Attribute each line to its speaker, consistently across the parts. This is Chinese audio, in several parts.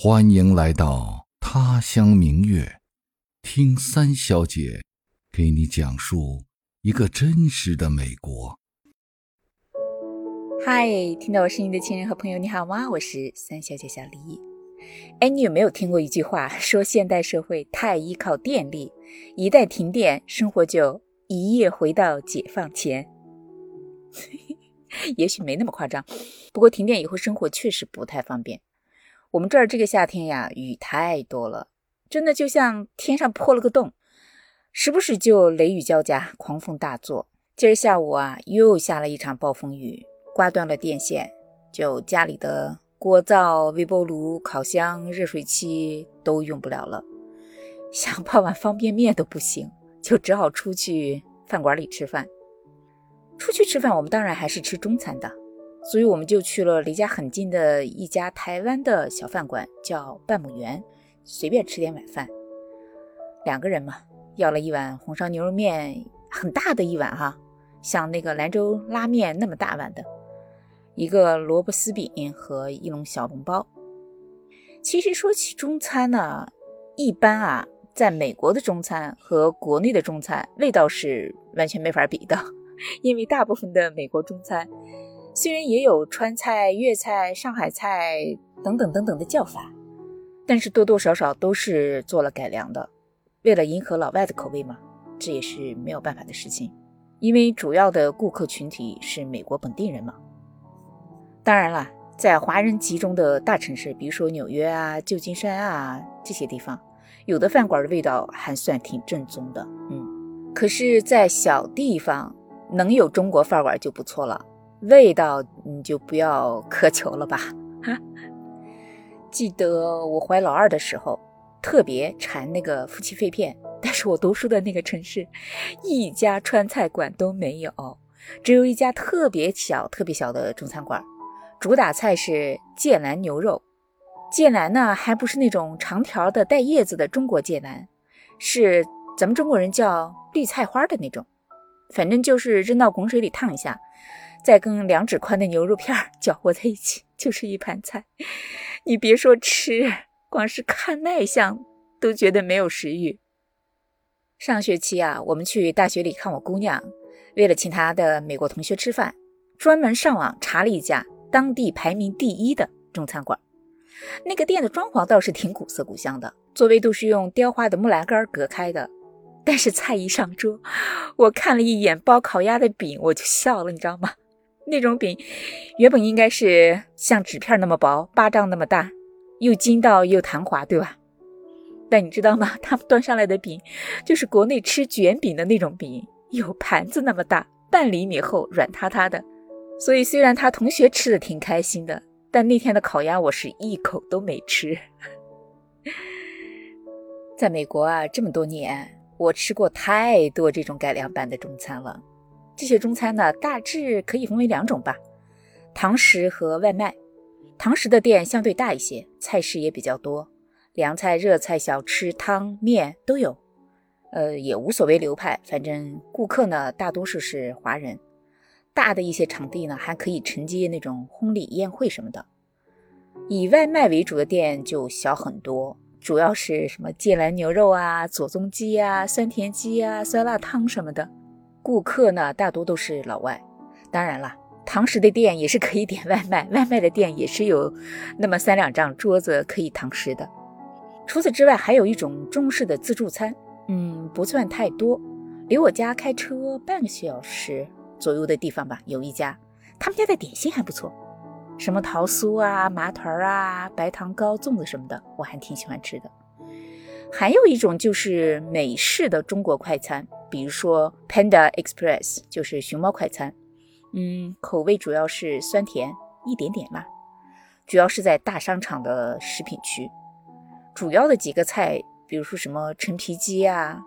Speaker 1: 欢迎来到他乡明月，听三小姐给你讲述一个真实的美国。
Speaker 2: 嗨，听到我声音的亲人和朋友，你好吗？我是三小姐小黎。哎，你有没有听过一句话，说现代社会太依靠电力，一旦停电，生活就一夜回到解放前？也许没那么夸张，不过停电以后，生活确实不太方便。我们这儿这个夏天呀，雨太多了，真的就像天上破了个洞，时不时就雷雨交加，狂风大作。今儿下午啊，又下了一场暴风雨，刮断了电线，就家里的锅灶、微波炉、烤箱、热水器都用不了了，想泡碗方便面都不行，就只好出去饭馆里吃饭。出去吃饭，我们当然还是吃中餐的。所以我们就去了离家很近的一家台湾的小饭馆，叫半亩园，随便吃点晚饭。两个人嘛，要了一碗红烧牛肉面，很大的一碗哈，像那个兰州拉面那么大碗的，一个萝卜丝饼和一笼小笼包。其实说起中餐呢，一般啊，在美国的中餐和国内的中餐味道是完全没法比的，因为大部分的美国中餐。虽然也有川菜、粤菜、上海菜等等等等的叫法，但是多多少少都是做了改良的，为了迎合老外的口味嘛，这也是没有办法的事情。因为主要的顾客群体是美国本地人嘛。当然了，在华人集中的大城市，比如说纽约啊、旧金山啊这些地方，有的饭馆的味道还算挺正宗的，嗯。可是，在小地方能有中国饭馆就不错了。味道你就不要苛求了吧。哈记得我怀老二的时候，特别馋那个夫妻肺片，但是我读书的那个城市，一家川菜馆都没有，只有一家特别小、特别小的中餐馆，主打菜是芥蓝牛肉。芥蓝呢，还不是那种长条的带叶子的中国芥蓝，是咱们中国人叫绿菜花的那种，反正就是扔到滚水里烫一下。再跟两指宽的牛肉片 搅和在一起，就是一盘菜。你别说吃，光是看卖相都觉得没有食欲。上学期啊，我们去大学里看我姑娘，为了请她的美国同学吃饭，专门上网查了一家当地排名第一的中餐馆。那个店的装潢倒是挺古色古香的，座位都是用雕花的木栏杆隔开的。但是菜一上桌，我看了一眼包烤鸭的饼，我就笑了，你知道吗？那种饼原本应该是像纸片那么薄，巴掌那么大，又筋道又弹滑，对吧？但你知道吗？他们端上来的饼就是国内吃卷饼的那种饼，有盘子那么大，半厘米厚，软塌塌的。所以虽然他同学吃的挺开心的，但那天的烤鸭我是一口都没吃。在美国啊，这么多年，我吃过太多这种改良版的中餐了。这些中餐呢，大致可以分为两种吧，堂食和外卖。堂食的店相对大一些，菜式也比较多，凉菜、热菜、小吃、汤面都有。呃，也无所谓流派，反正顾客呢大多数是华人。大的一些场地呢，还可以承接那种婚礼、宴会什么的。以外卖为主的店就小很多，主要是什么芥蓝牛肉啊、左宗鸡啊、酸甜鸡啊、酸辣汤什么的。顾客呢，大多都是老外。当然了，堂食的店也是可以点外卖，外卖的店也是有那么三两张桌子可以堂食的。除此之外，还有一种中式的自助餐，嗯，不算太多，离我家开车半个小时左右的地方吧，有一家，他们家的点心还不错，什么桃酥啊、麻团儿啊、白糖糕、粽子什么的，我还挺喜欢吃的。还有一种就是美式的中国快餐，比如说 Panda Express，就是熊猫快餐。嗯，口味主要是酸甜，一点点辣，主要是在大商场的食品区。主要的几个菜，比如说什么陈皮鸡啊，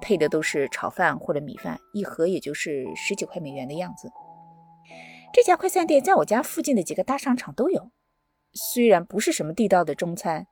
Speaker 2: 配的都是炒饭或者米饭，一盒也就是十几块美元的样子。这家快餐店在我家附近的几个大商场都有，虽然不是什么地道的中餐。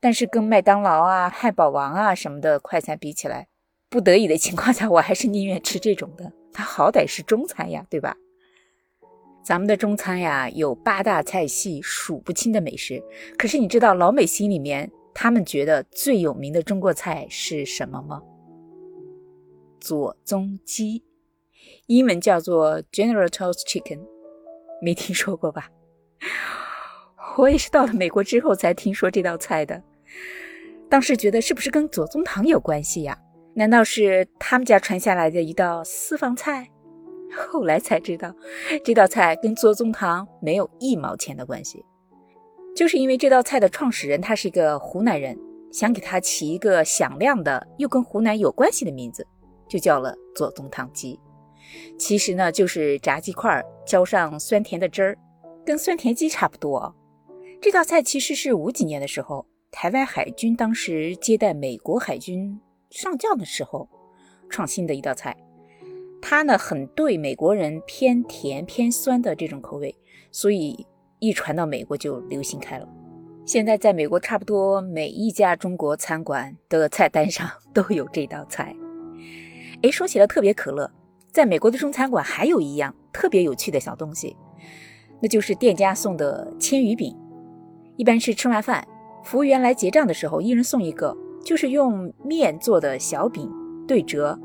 Speaker 2: 但是跟麦当劳啊、汉堡王啊什么的快餐比起来，不得已的情况下，我还是宁愿吃这种的。它好歹是中餐呀，对吧？咱们的中餐呀，有八大菜系，数不清的美食。可是你知道老美心里面，他们觉得最有名的中国菜是什么吗？左宗鸡，英文叫做 General Tso's Chicken，没听说过吧？我也是到了美国之后才听说这道菜的。当时觉得是不是跟左宗棠有关系呀？难道是他们家传下来的一道私房菜？后来才知道，这道菜跟左宗棠没有一毛钱的关系，就是因为这道菜的创始人他是一个湖南人，想给他起一个响亮的又跟湖南有关系的名字，就叫了左宗棠鸡。其实呢，就是炸鸡块浇上酸甜的汁儿，跟酸甜鸡差不多。这道菜其实是五几年的时候，台湾海军当时接待美国海军上将的时候创新的一道菜。它呢很对美国人偏甜偏酸的这种口味，所以一传到美国就流行开了。现在在美国，差不多每一家中国餐馆的菜单上 都有这道菜。哎，说起来特别可乐，在美国的中餐馆还有一样特别有趣的小东西，那就是店家送的千鱼饼。一般是吃完饭，服务员来结账的时候，一人送一个，就是用面做的小饼，对折。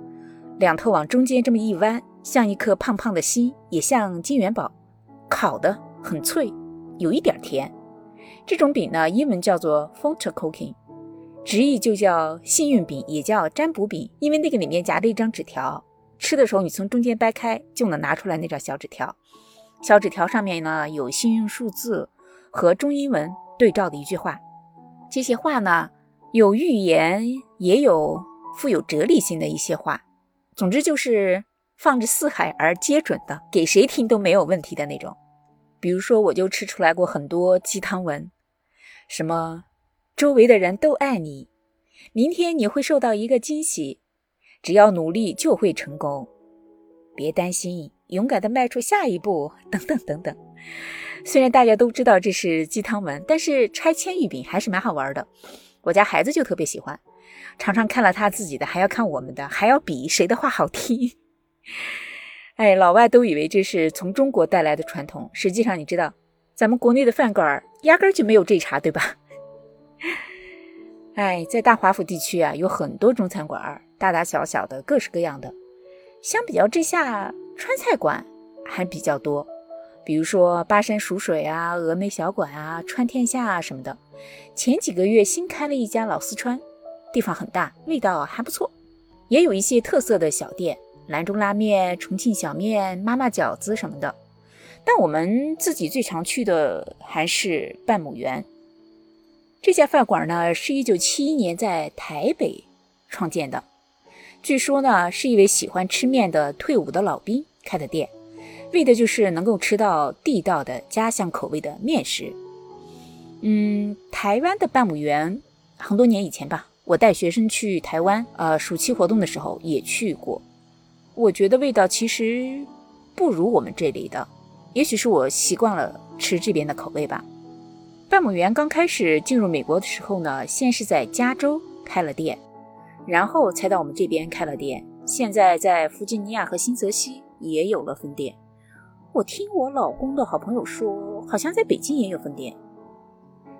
Speaker 2: 两头往中间这么一弯，像一颗胖胖的心，也像金元宝，烤的很脆，有一点甜。这种饼呢，英文叫做 fortune cookie，直译就叫幸运饼，也叫占卜饼，因为那个里面夹着一张纸条，吃的时候你从中间掰开就能拿出来那张小纸条。小纸条上面呢有幸运数字和中英文对照的一句话，这些话呢有寓言，也有富有哲理性的一些话。总之就是放之四海而皆准的，给谁听都没有问题的那种。比如说，我就吃出来过很多鸡汤文，什么周围的人都爱你，明天你会受到一个惊喜，只要努力就会成功，别担心，勇敢的迈出下一步，等等等等。虽然大家都知道这是鸡汤文，但是拆迁玉饼还是蛮好玩的。我家孩子就特别喜欢。常常看了他自己的，还要看我们的，还要比谁的话好听。哎，老外都以为这是从中国带来的传统，实际上你知道，咱们国内的饭馆压根就没有这茬，对吧？哎，在大华府地区啊，有很多中餐馆，大大小小的，各式各样的。相比较之下，川菜馆还比较多，比如说巴山蜀水啊、峨眉小馆啊、川天下啊什么的。前几个月新开了一家老四川。地方很大，味道还不错，也有一些特色的小店，兰州拉面、重庆小面、妈妈饺子什么的。但我们自己最常去的还是半亩园这家饭馆呢，是一九七一年在台北创建的。据说呢，是一位喜欢吃面的退伍的老兵开的店，为的就是能够吃到地道的家乡口味的面食。嗯，台湾的半亩园很多年以前吧。我带学生去台湾，呃，暑期活动的时候也去过。我觉得味道其实不如我们这里的，也许是我习惯了吃这边的口味吧。半亩园刚开始进入美国的时候呢，先是在加州开了店，然后才到我们这边开了店。现在在弗吉尼亚和新泽西也有了分店。我听我老公的好朋友说，好像在北京也有分店。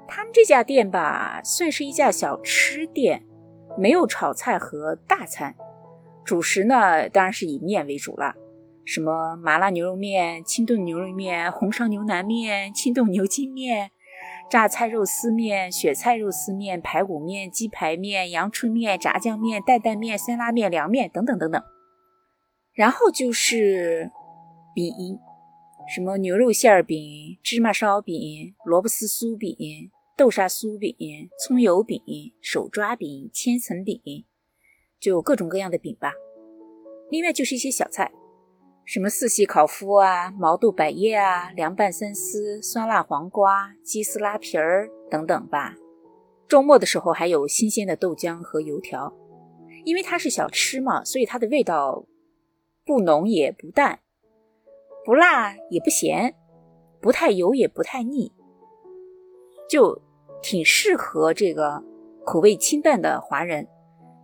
Speaker 2: 他们这家店吧，算是一家小吃店，没有炒菜和大餐，主食呢当然是以面为主了，什么麻辣牛肉面、清炖牛肉面、红烧牛腩面、清炖牛筋面、榨菜肉丝面、雪菜肉丝面、排骨面、鸡排面、阳春面、炸酱面、担担面、酸辣面、凉面等等等等。然后就是饼，什么牛肉馅饼、芝麻烧饼、萝卜丝酥饼。豆沙酥饼、葱油饼、手抓饼、千层饼，就各种各样的饼吧。另外就是一些小菜，什么四喜烤麸啊、毛豆百叶啊、凉拌三丝、酸辣黄瓜、鸡丝拉皮儿等等吧。周末的时候还有新鲜的豆浆和油条。因为它是小吃嘛，所以它的味道不浓也不淡，不辣也不咸，不太油也不太腻，就。挺适合这个口味清淡的华人，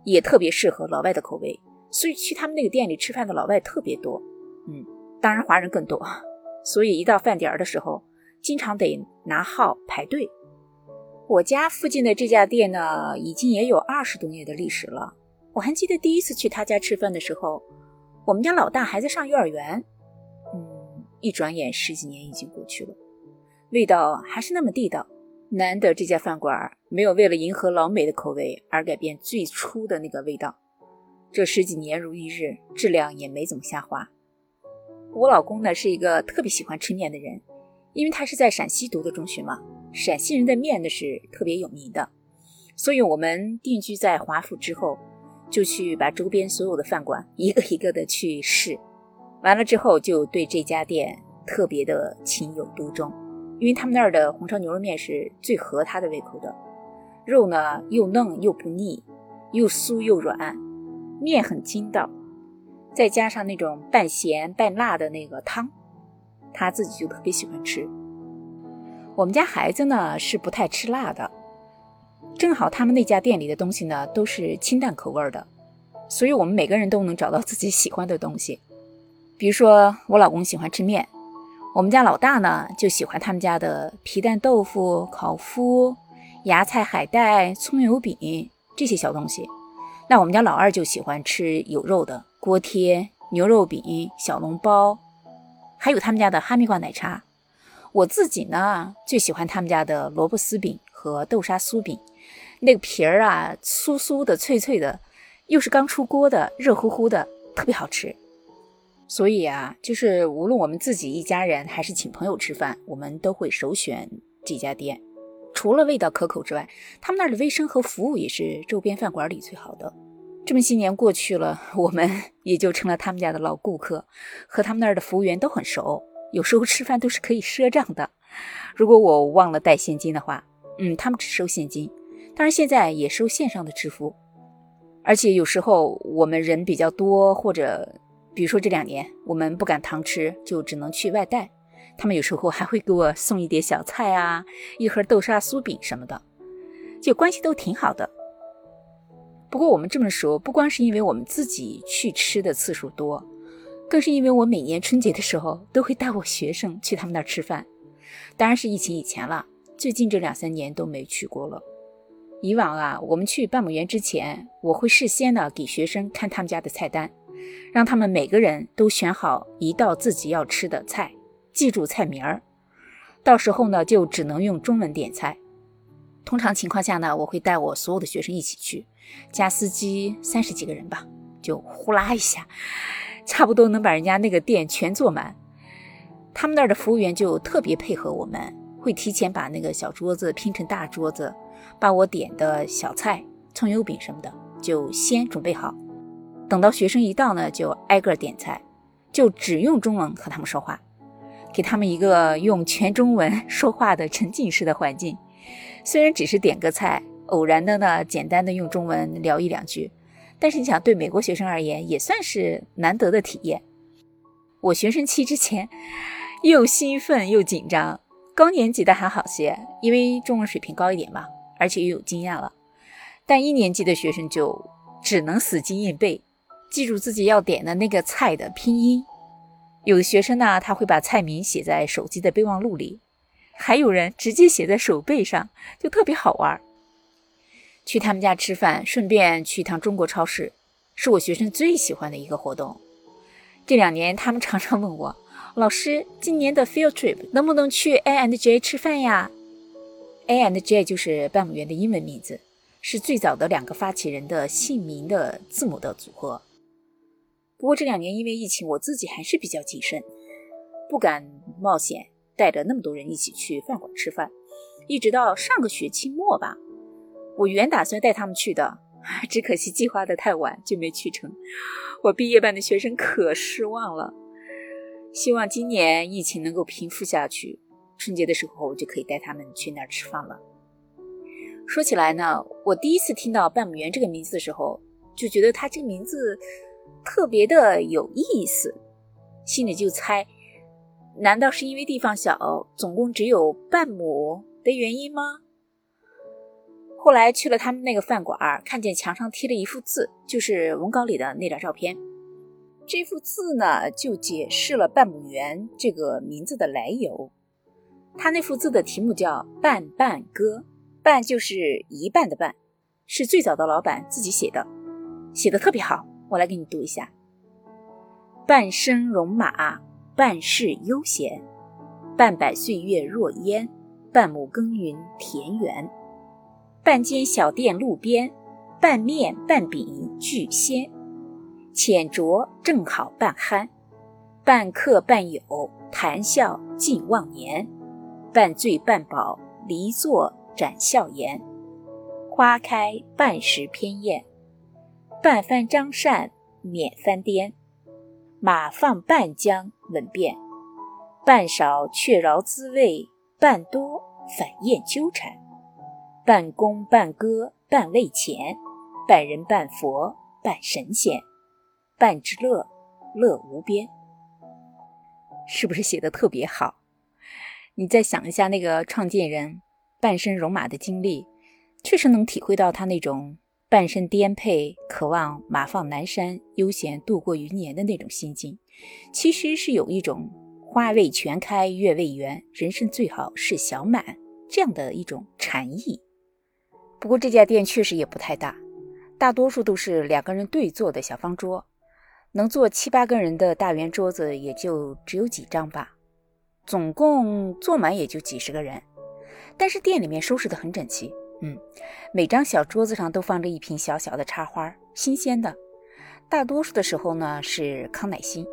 Speaker 2: 也特别适合老外的口味，所以去他们那个店里吃饭的老外特别多。嗯，当然华人更多。所以一到饭点儿的时候，经常得拿号排队。我家附近的这家店呢，已经也有二十多年的历史了。我还记得第一次去他家吃饭的时候，我们家老大还在上幼儿园。一转眼十几年已经过去了，味道还是那么地道。难得这家饭馆没有为了迎合老美的口味而改变最初的那个味道。这十几年如一日，质量也没怎么下滑。我老公呢是一个特别喜欢吃面的人，因为他是在陕西读的中学嘛，陕西人的面呢是特别有名的。所以我们定居在华府之后，就去把周边所有的饭馆一个一个的去试，完了之后就对这家店特别的情有独钟，因为他们那儿的红烧牛肉面是最合他的胃口的，肉呢又嫩又不腻，又酥又软。面很筋道，再加上那种半咸半辣的那个汤，他自己就特别喜欢吃。我们家孩子呢是不太吃辣的，正好他们那家店里的东西呢都是清淡口味的，所以我们每个人都能找到自己喜欢的东西。比如说我老公喜欢吃面，我们家老大呢就喜欢他们家的皮蛋豆腐、烤麸、芽菜海带、葱油饼这些小东西。那我们家老二就喜欢吃有肉的锅贴、牛肉饼、小笼包，还有他们家的哈密瓜奶茶。我自己呢，最喜欢他们家的萝卜丝饼和豆沙酥饼，那个皮儿啊，酥酥的、脆脆的，又是刚出锅的，热乎乎的，特别好吃。所以啊，就是无论我们自己一家人还是请朋友吃饭，我们都会首选这家店。除了味道可口之外，他们那儿的卫生和服务也是周边饭馆里最好的。这么些年过去了，我们 也就成了他们家的老顾客，和他们那儿的服务员都很熟。有时候吃饭都是可以赊账的。如果我忘了带现金的话，嗯，他们只收现金，当然现在也收线上的支付。而且有时候我们人比较多，或者比如说这两年我们不敢堂吃，就只能去外带。他们有时候还会给我送一碟小菜啊，一盒豆沙酥饼什么的，就关系都挺好的。不过我们这么说，不光是因为我们自己去吃的次数多，更是因为我每年春节的时候都会带我学生去他们那儿吃饭。当然是疫情以前了，最近这两三年都没去过了。以往啊，我们去半亩园之前，我会事先呢给学生看他们家的菜单，让他们每个人都选好一道自己要吃的菜。记住菜名儿，到时候呢就只能用中文点菜。通常情况下呢，我会带我所有的学生一起去，加司机三十几个人吧，就呼啦一下，差不多能把人家那个店全坐满。他们那儿的服务员就特别配合我们，会提前把那个小桌子拼成大桌子，把我点的小菜、葱油饼什么的就先准备好。等到学生一到呢，就挨个点菜，就只用中文和他们说话。给他们一个用全中文 说话的沉浸式的环境，虽然只是点个菜，偶然的呢，简单的用中文聊一两句，但是你想，对美国学生而言，也算是难得的体验。我学生期之前又兴奋又紧张，高年级的还好些，因为中文水平高一点嘛，而且又有经验了。但一年级的学生就只能死记硬背，记住自己要点的那个菜的拼音。有的学生呢，他会把菜名写在手机的备忘录里，还有人直接写在手背上，就特别好玩。去他们家吃饭，顺便去一趟中国超市，是我学生最喜欢的一个活动。这两年，他们常常问我：“老师，今年的 field trip 能不能去 A and J 吃饭呀？”A and J 就是半亩园的英文名字，是最早的两个发起人的姓名的字母的组合。不过这两年因为疫情，我自己还是比较谨慎，不敢冒险带着那么多人一起去饭馆吃饭。一直到上个学期末吧，我原打算带他们去的，只可惜计划的太晚就没去成。我毕业班的学生可失望了。希望今年疫情能够平复下去，春节的时候我就可以带他们去那儿吃饭了。说起来呢，我第一次听到半亩园这个名字的时候，就觉得它这个名字。特别的有意思，心里就猜，难道是因为地方小，总共只有半亩的原因吗？后来去了他们那个饭馆，看见墙上贴了一幅字，就是文稿里的那张照片。这幅字呢，就解释了半亩园这个名字的来由。他那幅字的题目叫《半半歌》，半就是一半的半，是最早的老板自己写的，写的特别好。我来给你读一下：半生戎马，半世悠闲，半百岁月若烟，半亩耕耘田园，半间小店路边，半面半饼俱鲜，浅酌正好半酣，半客半友谈笑尽忘年。半醉半饱，离座展笑颜；花开半时偏艳，半翻张扇免翻颠；马放半江稳便，半少却饶滋味，半多反厌纠缠。半功半歌半为钱，半人半佛半神仙，半之乐乐无边。是不是写的特别好？你再想一下，那个创建人半生戎马的经历，确实能体会到他那种半生颠沛、渴望马放南山、悠闲度过余年的那种心境。其实是有一种“花未全开月未圆，人生最好是小满”这样的一种禅意。不过这家店确实也不太大，大多数都是两个人对坐的小方桌，能坐七八个人的大圆桌子也就只有几张吧。总共坐满也就几十个人，但是店里面收拾得很整齐。嗯，每张小桌子上都放着一瓶小小的插花，新鲜的。大多数的时候呢是康乃馨。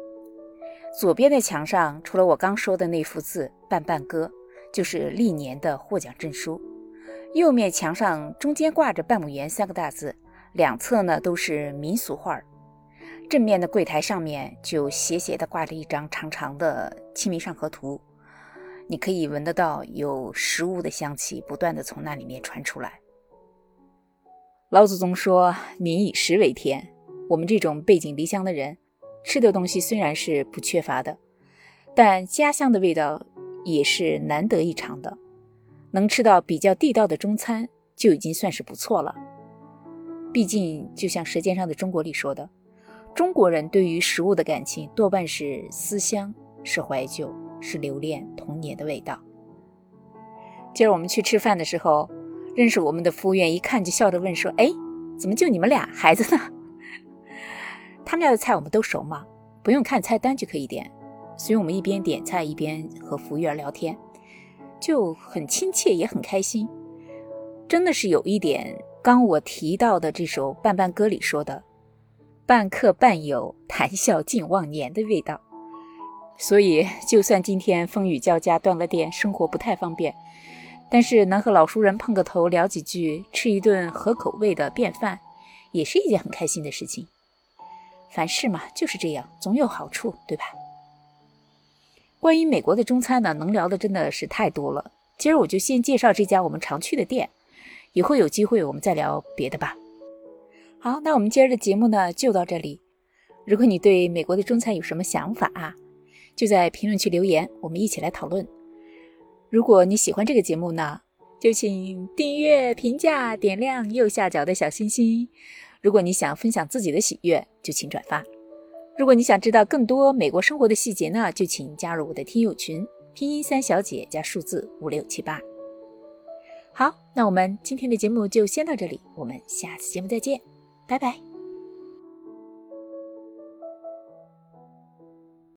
Speaker 2: 左边的墙上除了我刚说的那幅字“半半歌”，就是历年的获奖证书。右面墙上中间挂着“半亩园”三个大字，两侧呢都是民俗画。正面的柜台上面就斜斜地挂着一张长长的《清明上河图》，你可以闻得到有食物的香气不断地从那里面传出来。老祖宗说：“民以食为天。”我们这种背井离乡的人，吃的东西虽然是不缺乏的，但家乡的味道也是难得一尝的。能吃到比较地道的中餐，就已经算是不错了。毕竟，就像《舌尖上的中国》里说的。中国人对于食物的感情多半是思乡，是怀旧，是留恋童年的味道。今儿我们去吃饭的时候，认识我们的服务员一看就笑着问说：“哎，怎么就你们俩？孩子呢？” 他们家的菜我们都熟嘛，不用看菜单就可以点，所以我们一边点菜一边和服务员聊天，就很亲切也很开心。真的是有一点刚我提到的这首《半半歌》里说的。半客半友，谈笑尽忘年的味道。所以，就算今天风雨交加，断了电，生活不太方便，但是能和老熟人碰个头，聊几句，吃一顿合口味的便饭，也是一件很开心的事情。凡事嘛，就是这样，总有好处，对吧？关于美国的中餐呢，能聊的真的是太多了。今儿我就先介绍这家我们常去的店，以后有机会我们再聊别的吧。好，那我们今儿的节目呢就到这里。如果你对美国的中餐有什么想法啊，就在评论区留言，我们一起来讨论。如果你喜欢这个节目呢，就请订阅、评价、点亮右下角的小心心。如果你想分享自己的喜悦，就请转发。如果你想知道更多美国生活的细节呢，就请加入我的听友群，拼音三小姐加数字五六七八。好，那我们今天的节目就先到这里，我们下次节目再见。拜拜。